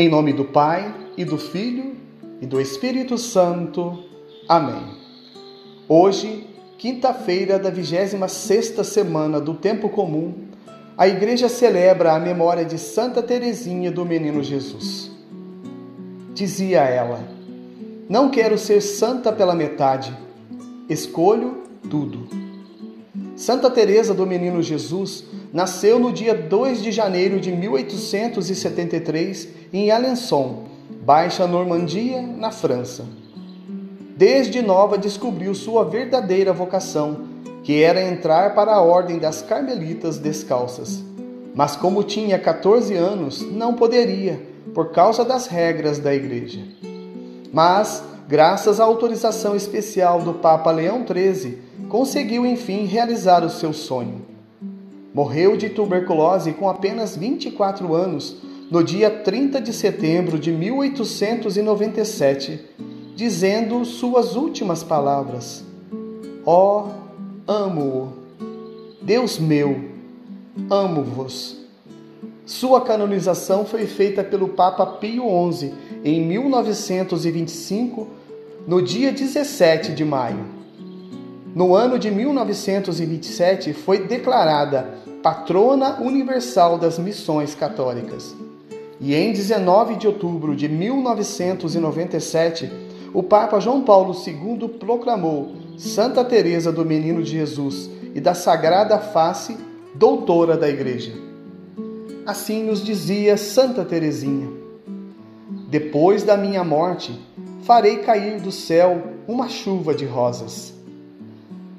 Em nome do Pai, e do Filho, e do Espírito Santo. Amém. Hoje, quinta-feira da 26ª semana do Tempo Comum, a Igreja celebra a memória de Santa Teresinha do Menino Jesus. Dizia ela: Não quero ser santa pela metade, escolho tudo. Santa Teresa do Menino Jesus nasceu no dia 2 de janeiro de 1873 em Alençon, Baixa Normandia, na França. Desde nova descobriu sua verdadeira vocação, que era entrar para a ordem das Carmelitas Descalças. Mas como tinha 14 anos, não poderia, por causa das regras da igreja. Mas, graças à autorização especial do Papa Leão XIII, conseguiu enfim realizar o seu sonho. Morreu de tuberculose com apenas 24 anos no dia 30 de setembro de 1897, dizendo suas últimas palavras: Ó, oh, amo-o. Deus meu, amo-vos. Sua canonização foi feita pelo Papa Pio XI em 1925, no dia 17 de maio. No ano de 1927, foi declarada patrona universal das missões católicas. E em 19 de outubro de 1997, o Papa João Paulo II proclamou Santa Teresa do Menino de Jesus e da Sagrada Face doutora da Igreja. Assim nos dizia Santa Teresinha: Depois da minha morte, farei cair do céu uma chuva de rosas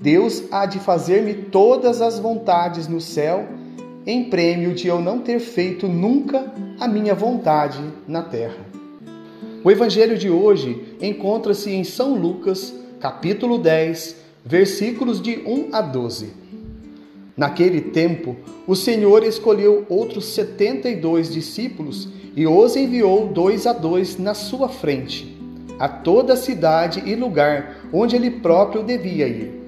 Deus há de fazer-me todas as vontades no céu, em prêmio de eu não ter feito nunca a minha vontade na terra. O evangelho de hoje encontra-se em São Lucas, capítulo 10, versículos de 1 a 12. Naquele tempo, o Senhor escolheu outros setenta e dois discípulos e os enviou dois a dois na sua frente, a toda cidade e lugar onde ele próprio devia ir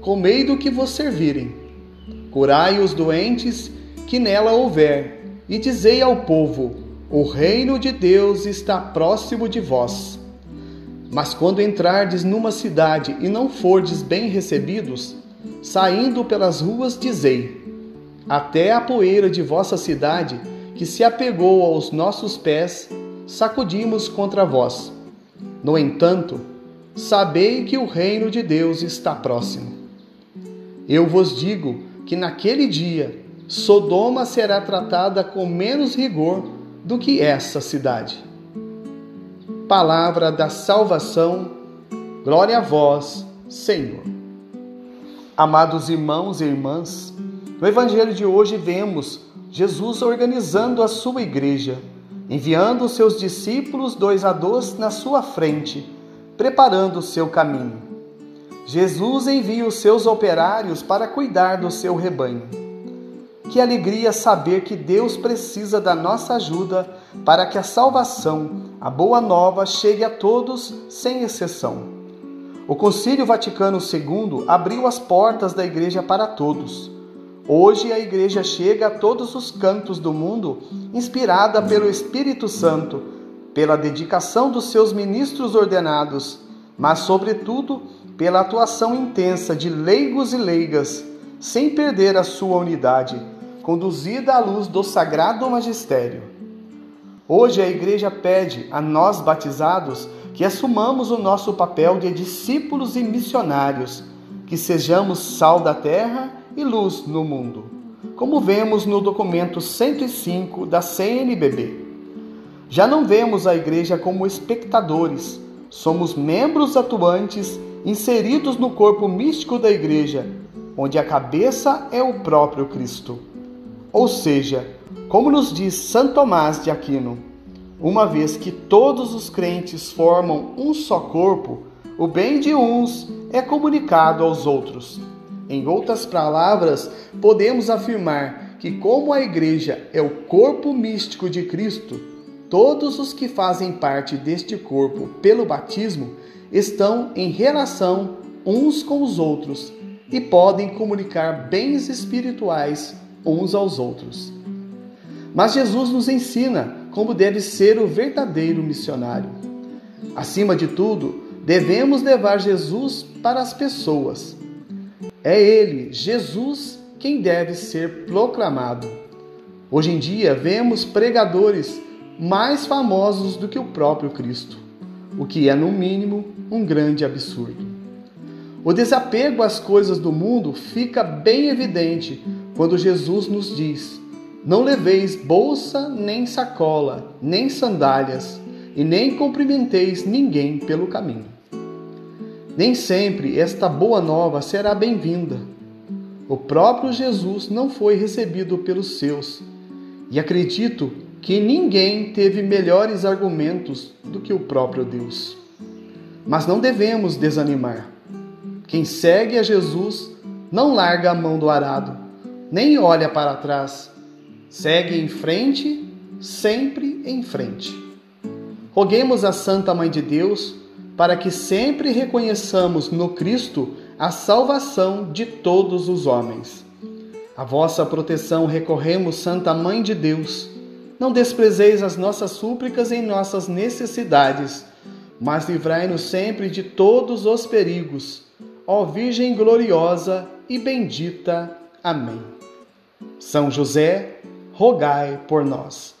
comei do que vos servirem. Curai os doentes que nela houver, e dizei ao povo: O reino de Deus está próximo de vós. Mas quando entrardes numa cidade e não fordes bem recebidos, saindo pelas ruas, dizei: Até a poeira de vossa cidade, que se apegou aos nossos pés, sacudimos contra vós. No entanto, sabei que o reino de Deus está próximo. Eu vos digo que naquele dia Sodoma será tratada com menos rigor do que essa cidade. Palavra da salvação, glória a vós, Senhor. Amados irmãos e irmãs, no Evangelho de hoje vemos Jesus organizando a sua igreja, enviando os seus discípulos dois a dois na sua frente, preparando o seu caminho. Jesus envia os seus operários para cuidar do seu rebanho. Que alegria saber que Deus precisa da nossa ajuda para que a salvação, a boa nova, chegue a todos sem exceção. O Concílio Vaticano II abriu as portas da Igreja para todos. Hoje a Igreja chega a todos os cantos do mundo, inspirada pelo Espírito Santo, pela dedicação dos seus ministros ordenados, mas, sobretudo, pela atuação intensa de leigos e leigas, sem perder a sua unidade, conduzida à luz do sagrado magistério. Hoje a igreja pede a nós batizados que assumamos o nosso papel de discípulos e missionários, que sejamos sal da terra e luz no mundo, como vemos no documento 105 da CNBB. Já não vemos a igreja como espectadores, somos membros atuantes inseridos no corpo místico da igreja, onde a cabeça é o próprio Cristo. Ou seja, como nos diz Santo Tomás de Aquino, uma vez que todos os crentes formam um só corpo, o bem de uns é comunicado aos outros. Em outras palavras, podemos afirmar que, como a Igreja é o corpo místico de Cristo, todos os que fazem parte deste corpo pelo batismo estão em relação uns com os outros e podem comunicar bens espirituais uns aos outros. Mas Jesus nos ensina como deve ser o verdadeiro missionário. Acima de tudo, devemos levar Jesus para as pessoas. É Ele, Jesus, quem deve ser proclamado. Hoje em dia, vemos pregadores mais famosos do que o próprio Cristo, o que é, no mínimo, um grande absurdo. O desapego às coisas do mundo fica bem evidente quando Jesus nos diz: Não leveis bolsa, nem sacola, nem sandálias, e nem cumprimenteis ninguém pelo caminho. Nem sempre esta boa nova será bem-vinda. O próprio Jesus não foi recebido pelos seus, e acredito que ninguém teve melhores argumentos do que o próprio Deus. Mas não devemos desanimar. Quem segue a Jesus não larga a mão do arado, nem olha para trás. Segue em frente, sempre em frente. Roguemos a Santa Mãe de Deus para que sempre reconheçamos no Cristo a salvação de todos os homens. A vossa proteção recorremos, Santa Mãe de Deus. Não desprezeis as nossas súplicas em nossas necessidades, mas livrai-nos sempre de todos os perigos. Ó Virgem gloriosa e bendita. Amém. São José, rogai por nós.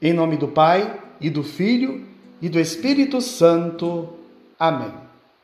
Em nome do Pai, e do Filho, e do Espírito Santo. Amém.